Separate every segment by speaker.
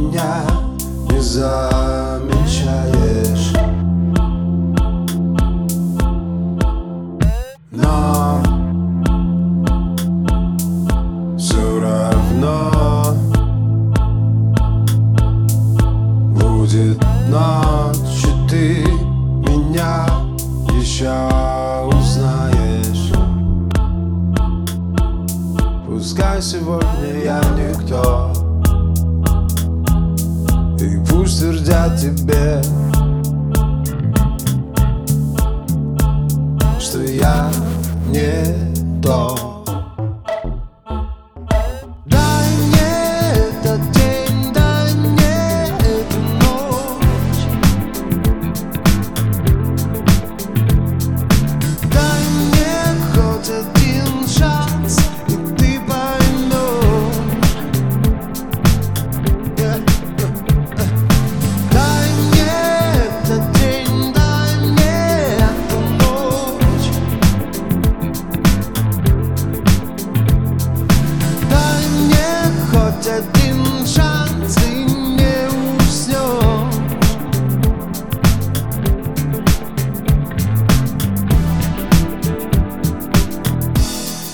Speaker 1: меня не замечаешь. Но все равно Будет ночь, и ты меня еще узнаешь. Пускай сегодня я никто тебе. Что я не то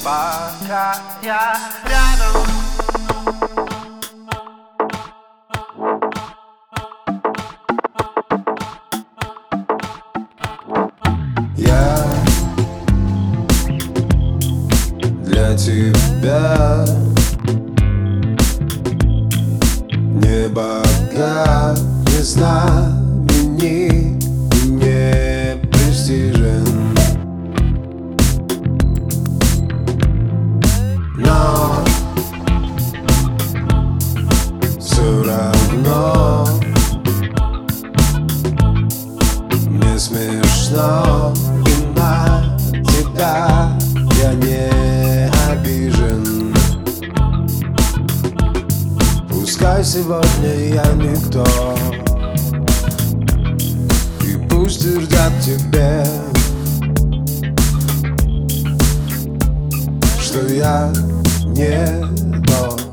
Speaker 1: Пока я рядом. Я для тебя смешно на тебя. Я не обижен. Пускай сегодня я никто. И пусть твердят тебе Что я не тот